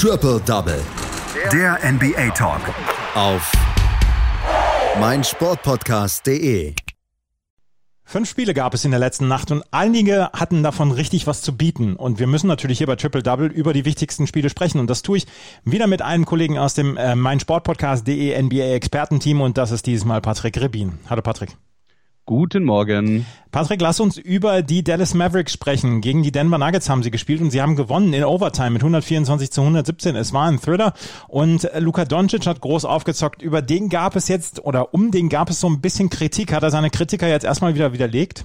Triple Double. Der NBA Talk. Auf meinsportpodcast.de. Fünf Spiele gab es in der letzten Nacht und einige hatten davon richtig was zu bieten. Und wir müssen natürlich hier bei Triple Double über die wichtigsten Spiele sprechen. Und das tue ich wieder mit einem Kollegen aus dem äh, meinsportpodcast.de NBA Expertenteam und das ist dieses Mal Patrick Rebin. Hallo Patrick. Guten Morgen. Patrick, lass uns über die Dallas Mavericks sprechen. Gegen die Denver Nuggets haben sie gespielt und sie haben gewonnen in Overtime mit 124 zu 117. Es war ein Thriller und Luka Doncic hat groß aufgezockt. Über den gab es jetzt oder um den gab es so ein bisschen Kritik. Hat er seine Kritiker jetzt erstmal wieder widerlegt?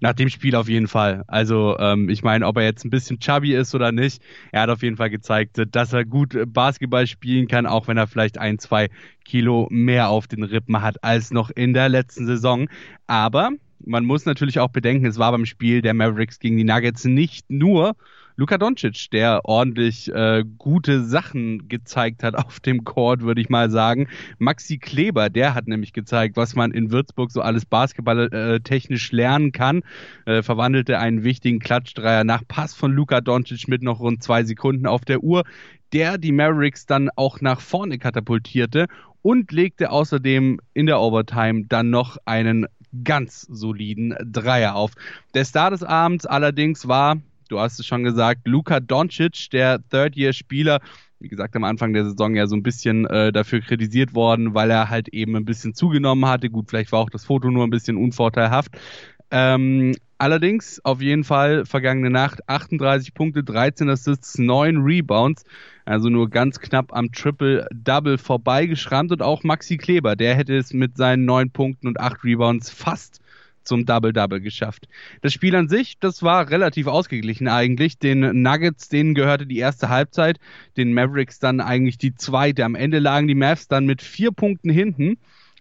Nach dem Spiel auf jeden Fall. Also ähm, ich meine, ob er jetzt ein bisschen chubby ist oder nicht, er hat auf jeden Fall gezeigt, dass er gut Basketball spielen kann, auch wenn er vielleicht ein, zwei Kilo mehr auf den Rippen hat als noch in der letzten Saison. Aber man muss natürlich auch bedenken, es war beim Spiel der Mavericks gegen die Nuggets nicht nur Luka Doncic, der ordentlich äh, gute Sachen gezeigt hat auf dem Court, würde ich mal sagen. Maxi Kleber, der hat nämlich gezeigt, was man in Würzburg so alles basketballtechnisch äh, lernen kann. Äh, verwandelte einen wichtigen Klatschdreier nach Pass von Luka Doncic mit noch rund zwei Sekunden auf der Uhr, der die Mavericks dann auch nach vorne katapultierte und legte außerdem in der Overtime dann noch einen ganz soliden Dreier auf. Der Star des Abends allerdings war du hast es schon gesagt, Luka Doncic, der Third-Year-Spieler, wie gesagt, am Anfang der Saison ja so ein bisschen äh, dafür kritisiert worden, weil er halt eben ein bisschen zugenommen hatte. Gut, vielleicht war auch das Foto nur ein bisschen unvorteilhaft. Ähm, allerdings auf jeden Fall vergangene Nacht 38 Punkte, 13 Assists, 9 Rebounds. Also nur ganz knapp am Triple-Double vorbeigeschrammt und auch Maxi Kleber, der hätte es mit seinen 9 Punkten und 8 Rebounds fast zum Double-Double geschafft. Das Spiel an sich, das war relativ ausgeglichen eigentlich. Den Nuggets, denen gehörte die erste Halbzeit, den Mavericks dann eigentlich die zweite. Am Ende lagen die Mavs dann mit vier Punkten hinten.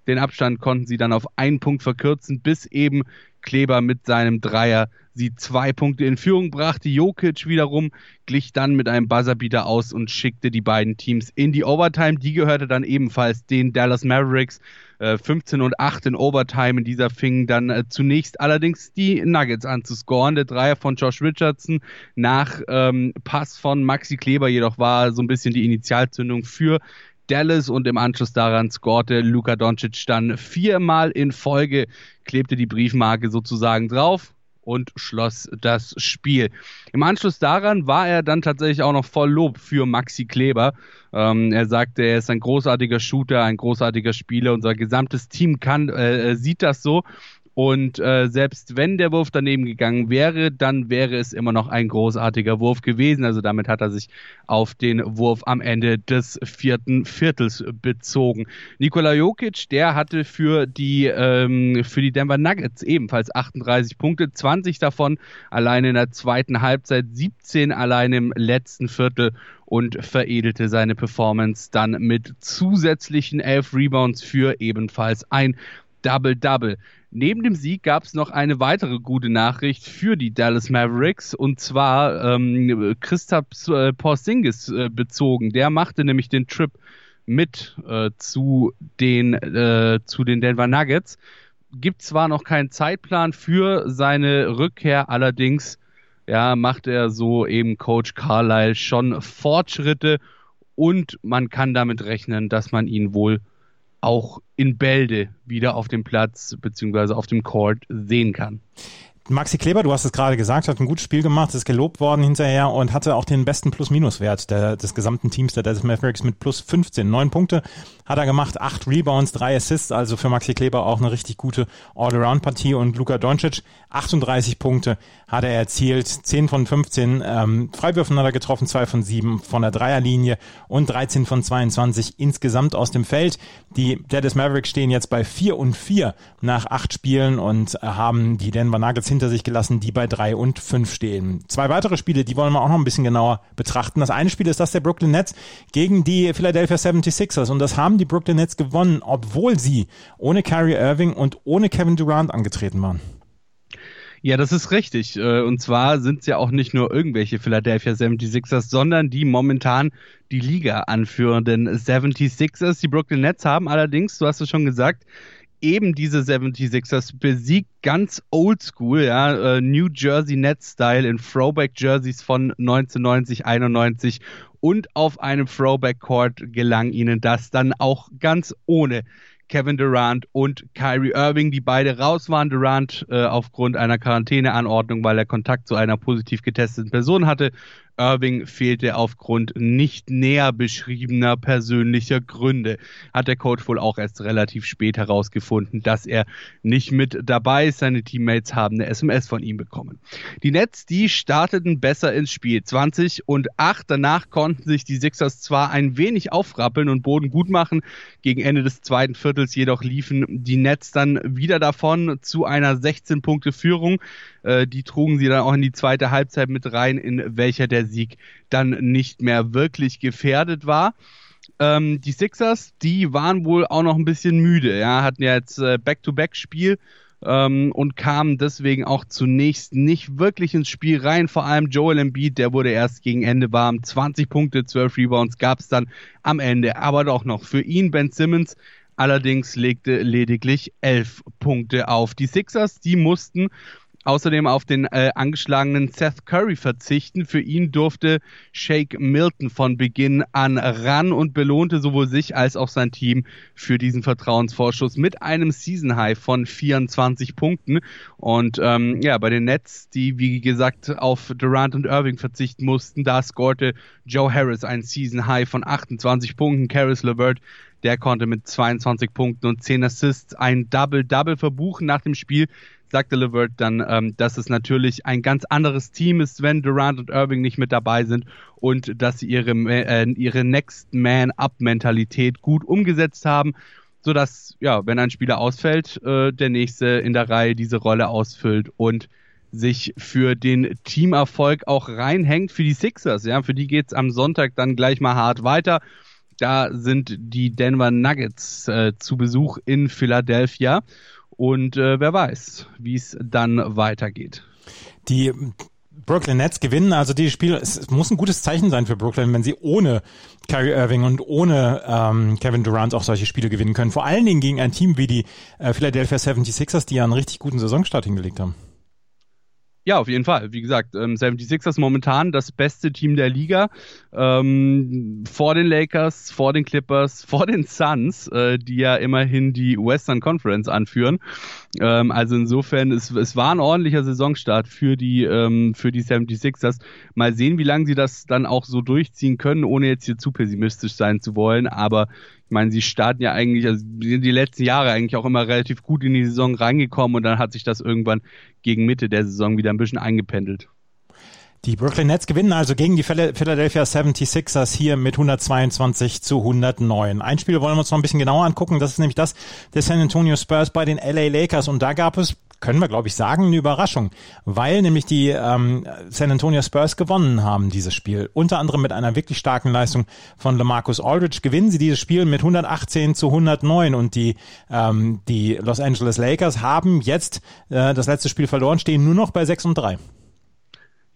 Den Abstand konnten sie dann auf einen Punkt verkürzen, bis eben Kleber mit seinem Dreier sie zwei Punkte in Führung brachte. Jokic wiederum glich dann mit einem Buzzerbeater aus und schickte die beiden Teams in die Overtime. Die gehörte dann ebenfalls den Dallas Mavericks. 15 äh, und 8 in Overtime. In dieser fingen dann äh, zunächst allerdings die Nuggets an zu scoren. Der Dreier von Josh Richardson nach ähm, Pass von Maxi Kleber jedoch war so ein bisschen die Initialzündung für Dallas und im Anschluss daran scorte Luka Doncic dann viermal in Folge, klebte die Briefmarke sozusagen drauf und schloss das Spiel. Im Anschluss daran war er dann tatsächlich auch noch voll Lob für Maxi Kleber. Ähm, er sagte, er ist ein großartiger Shooter, ein großartiger Spieler. Unser gesamtes Team kann, äh, sieht das so und äh, selbst wenn der Wurf daneben gegangen wäre, dann wäre es immer noch ein großartiger Wurf gewesen. Also damit hat er sich auf den Wurf am Ende des vierten Viertels bezogen. Nikola Jokic, der hatte für die, ähm, für die Denver Nuggets ebenfalls 38 Punkte, 20 davon allein in der zweiten Halbzeit, 17 allein im letzten Viertel und veredelte seine Performance dann mit zusätzlichen 11 Rebounds für ebenfalls ein Double-Double. Neben dem Sieg gab es noch eine weitere gute Nachricht für die Dallas Mavericks und zwar ähm, Christoph äh, Porzingis äh, bezogen. Der machte nämlich den Trip mit äh, zu, den, äh, zu den Denver Nuggets. Gibt zwar noch keinen Zeitplan für seine Rückkehr, allerdings ja, macht er so eben Coach Carlisle schon Fortschritte und man kann damit rechnen, dass man ihn wohl auch in Bälde wieder auf dem Platz bzw. auf dem Court sehen kann. Maxi Kleber, du hast es gerade gesagt, hat ein gutes Spiel gemacht, ist gelobt worden hinterher und hatte auch den besten Plus-Minus-Wert des gesamten Teams der Dallas Mavericks mit plus 15. Neun Punkte hat er gemacht, acht Rebounds, drei Assists, also für Maxi Kleber auch eine richtig gute All-Around-Partie und Luka Doncic, 38 Punkte hat er erzielt, 10 von 15 ähm, Freiwürfen hat er getroffen, 2 von 7 von der Dreierlinie und 13 von 22 insgesamt aus dem Feld. Die Dallas Mavericks stehen jetzt bei 4 und 4 nach acht Spielen und haben die Denver Nuggets hinter sich gelassen, die bei 3 und 5 stehen. Zwei weitere Spiele, die wollen wir auch noch ein bisschen genauer betrachten. Das eine Spiel ist das der Brooklyn Nets gegen die Philadelphia 76ers und das haben die Brooklyn Nets gewonnen, obwohl sie ohne Kyrie Irving und ohne Kevin Durant angetreten waren. Ja, das ist richtig. Äh, und zwar sind es ja auch nicht nur irgendwelche Philadelphia 76ers, sondern die momentan die Liga anführenden 76ers. Die Brooklyn Nets haben allerdings, du hast es schon gesagt, eben diese 76ers besiegt, ganz oldschool, ja, äh, New Jersey Nets Style in Throwback Jerseys von 1990, 91 und auf einem Throwback Court gelang ihnen das dann auch ganz ohne Kevin Durant und Kyrie Irving, die beide raus waren. Durant äh, aufgrund einer Quarantäneanordnung, weil er Kontakt zu einer positiv getesteten Person hatte. Irving fehlte aufgrund nicht näher beschriebener persönlicher Gründe. Hat der Coach wohl auch erst relativ spät herausgefunden, dass er nicht mit dabei ist. Seine Teammates haben eine SMS von ihm bekommen. Die Nets, die starteten besser ins Spiel. 20 und 8. Danach konnten sich die Sixers zwar ein wenig aufrappeln und Boden gut machen. Gegen Ende des zweiten Viertels jedoch liefen die Nets dann wieder davon zu einer 16 Punkte Führung. Äh, die trugen sie dann auch in die zweite Halbzeit mit rein, in welcher der Sieg dann nicht mehr wirklich gefährdet war. Ähm, die Sixers, die waren wohl auch noch ein bisschen müde, ja, hatten ja jetzt äh, Back-to-Back-Spiel ähm, und kamen deswegen auch zunächst nicht wirklich ins Spiel rein. Vor allem Joel Embiid, der wurde erst gegen Ende warm. 20 Punkte, 12 Rebounds gab es dann am Ende, aber doch noch für ihn Ben Simmons. Allerdings legte lediglich 11 Punkte auf. Die Sixers, die mussten außerdem auf den äh, angeschlagenen Seth Curry verzichten. Für ihn durfte Shake Milton von Beginn an ran und belohnte sowohl sich als auch sein Team für diesen Vertrauensvorschuss mit einem Season High von 24 Punkten. Und ähm, ja, bei den Nets, die wie gesagt auf Durant und Irving verzichten mussten, da scorte Joe Harris ein Season High von 28 Punkten. Caris LeVert der konnte mit 22 Punkten und 10 Assists ein Double-Double verbuchen nach dem Spiel sagte Levert dann, ähm, dass es natürlich ein ganz anderes Team ist, wenn Durant und Irving nicht mit dabei sind und dass sie ihre, äh, ihre Next Man Up Mentalität gut umgesetzt haben, sodass, ja, wenn ein Spieler ausfällt, äh, der nächste in der Reihe diese Rolle ausfüllt und sich für den Teamerfolg auch reinhängt für die Sixers. Ja, für die geht's am Sonntag dann gleich mal hart weiter. Da sind die Denver Nuggets äh, zu Besuch in Philadelphia. Und äh, wer weiß, wie es dann weitergeht. Die Brooklyn Nets gewinnen, also die Spiel, es muss ein gutes Zeichen sein für Brooklyn, wenn sie ohne Kyrie Irving und ohne ähm, Kevin Durant auch solche Spiele gewinnen können. Vor allen Dingen gegen ein Team wie die äh, Philadelphia 76ers, die ja einen richtig guten Saisonstart hingelegt haben. Ja, auf jeden Fall. Wie gesagt, ähm, 76ers momentan das beste Team der Liga. Ähm, vor den Lakers, vor den Clippers, vor den Suns, äh, die ja immerhin die Western Conference anführen. Ähm, also insofern, es, es war ein ordentlicher Saisonstart für die, ähm, für die 76ers. Mal sehen, wie lange sie das dann auch so durchziehen können, ohne jetzt hier zu pessimistisch sein zu wollen. Aber ich meine, sie starten ja eigentlich, also die letzten Jahre eigentlich auch immer relativ gut in die Saison reingekommen und dann hat sich das irgendwann gegen Mitte der Saison wieder ein bisschen eingependelt. Die Brooklyn Nets gewinnen also gegen die Philadelphia 76ers hier mit 122 zu 109. Ein Spiel wollen wir uns noch ein bisschen genauer angucken. Das ist nämlich das der San Antonio Spurs bei den LA Lakers. Und da gab es, können wir glaube ich sagen, eine Überraschung, weil nämlich die ähm, San Antonio Spurs gewonnen haben dieses Spiel. Unter anderem mit einer wirklich starken Leistung von LaMarcus Aldridge gewinnen sie dieses Spiel mit 118 zu 109. Und die, ähm, die Los Angeles Lakers haben jetzt äh, das letzte Spiel verloren, stehen nur noch bei 6 und 3.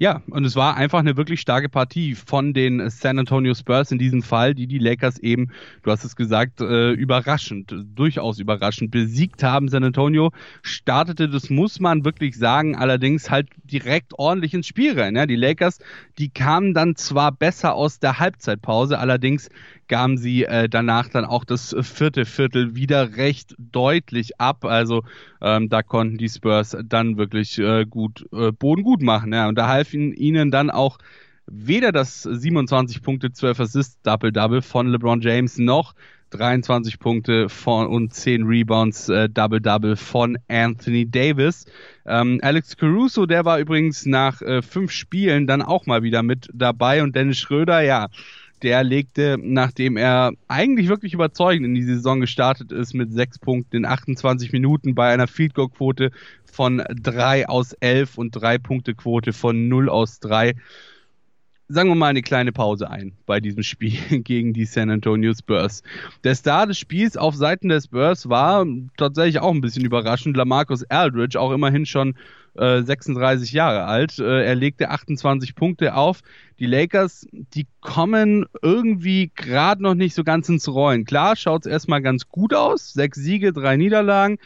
Ja, und es war einfach eine wirklich starke Partie von den San Antonio Spurs in diesem Fall, die die Lakers eben, du hast es gesagt, äh, überraschend, durchaus überraschend besiegt haben. San Antonio startete, das muss man wirklich sagen, allerdings halt direkt ordentlich ins Spiel rein. Ja? Die Lakers, die kamen dann zwar besser aus der Halbzeitpause, allerdings gaben sie äh, danach dann auch das vierte Viertel wieder recht deutlich ab. Also ähm, da konnten die Spurs dann wirklich äh, gut äh, Boden gut machen. Ja. Und da halfen ihnen dann auch weder das 27 Punkte 12 Assists Double Double von LeBron James noch 23 Punkte von, und 10 Rebounds äh, Double Double von Anthony Davis. Ähm, Alex Caruso, der war übrigens nach äh, fünf Spielen dann auch mal wieder mit dabei und Dennis Schröder, ja, der legte, nachdem er eigentlich wirklich überzeugend in die Saison gestartet ist, mit sechs Punkten in 28 Minuten bei einer Field Goal Quote von drei aus elf und drei Punkte Quote von null aus drei sagen wir mal, eine kleine Pause ein bei diesem Spiel gegen die San Antonio Spurs. Der Star des Spiels auf Seiten der Spurs war tatsächlich auch ein bisschen überraschend. Lamarcus Aldridge, auch immerhin schon äh, 36 Jahre alt. Äh, er legte 28 Punkte auf. Die Lakers, die kommen irgendwie gerade noch nicht so ganz ins Rollen. Klar, schaut es erstmal ganz gut aus. Sechs Siege, drei Niederlagen.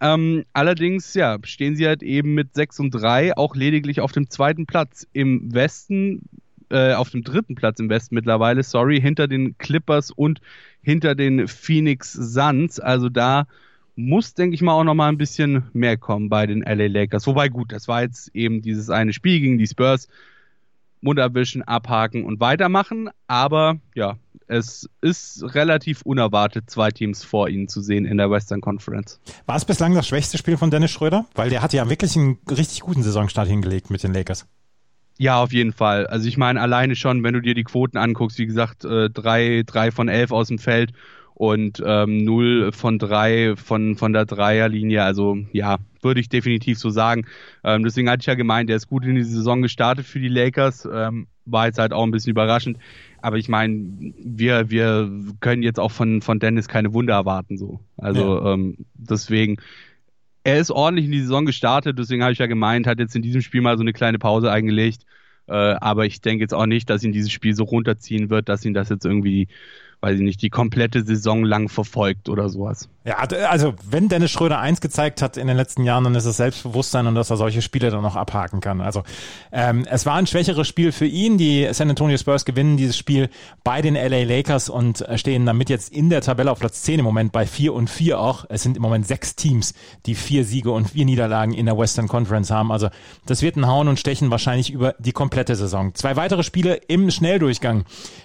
Ähm, allerdings, ja, stehen sie halt eben mit 6 und 3 auch lediglich auf dem zweiten Platz. Im Westen äh, auf dem dritten Platz im Westen mittlerweile, sorry, hinter den Clippers und hinter den Phoenix Suns. Also da muss, denke ich mal, auch noch mal ein bisschen mehr kommen bei den LA Lakers. Wobei gut, das war jetzt eben dieses eine Spiel gegen die Spurs. Mund abwischen, abhaken und weitermachen. Aber ja, es ist relativ unerwartet, zwei Teams vor ihnen zu sehen in der Western Conference. War es bislang das schwächste Spiel von Dennis Schröder? Weil der hat ja wirklich einen richtig guten Saisonstart hingelegt mit den Lakers. Ja, auf jeden Fall. Also ich meine, alleine schon, wenn du dir die Quoten anguckst, wie gesagt, äh, drei, drei von elf aus dem Feld und ähm, 0 von 3 von, von der Dreierlinie. Also ja, würde ich definitiv so sagen. Ähm, deswegen hatte ich ja gemeint, er ist gut in die Saison gestartet für die Lakers. Ähm, war jetzt halt auch ein bisschen überraschend. Aber ich meine, wir, wir können jetzt auch von, von Dennis keine Wunder erwarten. so. Also ja. ähm, deswegen, er ist ordentlich in die Saison gestartet, deswegen habe ich ja gemeint, hat jetzt in diesem Spiel mal so eine kleine Pause eingelegt. Äh, aber ich denke jetzt auch nicht, dass ihn dieses Spiel so runterziehen wird, dass ihn das jetzt irgendwie weiß ich nicht, die komplette Saison lang verfolgt oder sowas. Ja, also wenn Dennis Schröder eins gezeigt hat in den letzten Jahren, dann ist es Selbstbewusstsein und dass er solche Spiele dann noch abhaken kann. Also ähm, es war ein schwächeres Spiel für ihn. Die San Antonio Spurs gewinnen dieses Spiel bei den LA Lakers und stehen damit jetzt in der Tabelle auf Platz 10 im Moment bei 4 und 4 auch. Es sind im Moment sechs Teams, die vier Siege und vier Niederlagen in der Western Conference haben. Also das wird ein Hauen und Stechen wahrscheinlich über die komplette Saison. Zwei weitere Spiele im Schnelldurchgang.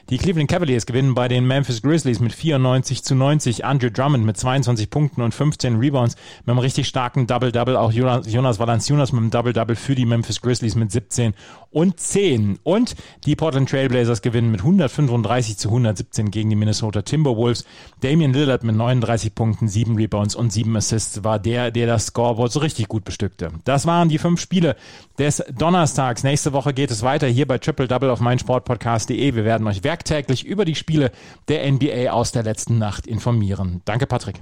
Die Cleveland Cavaliers gewinnen bei den Memphis Memphis Grizzlies mit 94 zu 90, Andrew Drummond mit 22 Punkten und 15 Rebounds mit einem richtig starken Double-Double, auch Jonas Valanciunas mit einem Double-Double für die Memphis Grizzlies mit 17 und 10. Und die Portland Trailblazers gewinnen mit 135 zu 117 gegen die Minnesota Timberwolves. Damian Lillard mit 39 Punkten, 7 Rebounds und 7 Assists war der, der das Scoreboard so richtig gut bestückte. Das waren die fünf Spiele des Donnerstags. Nächste Woche geht es weiter hier bei Triple Double auf meinsportpodcast.de. Wir werden euch werktäglich über die Spiele der NBA aus der letzten Nacht informieren. Danke, Patrick.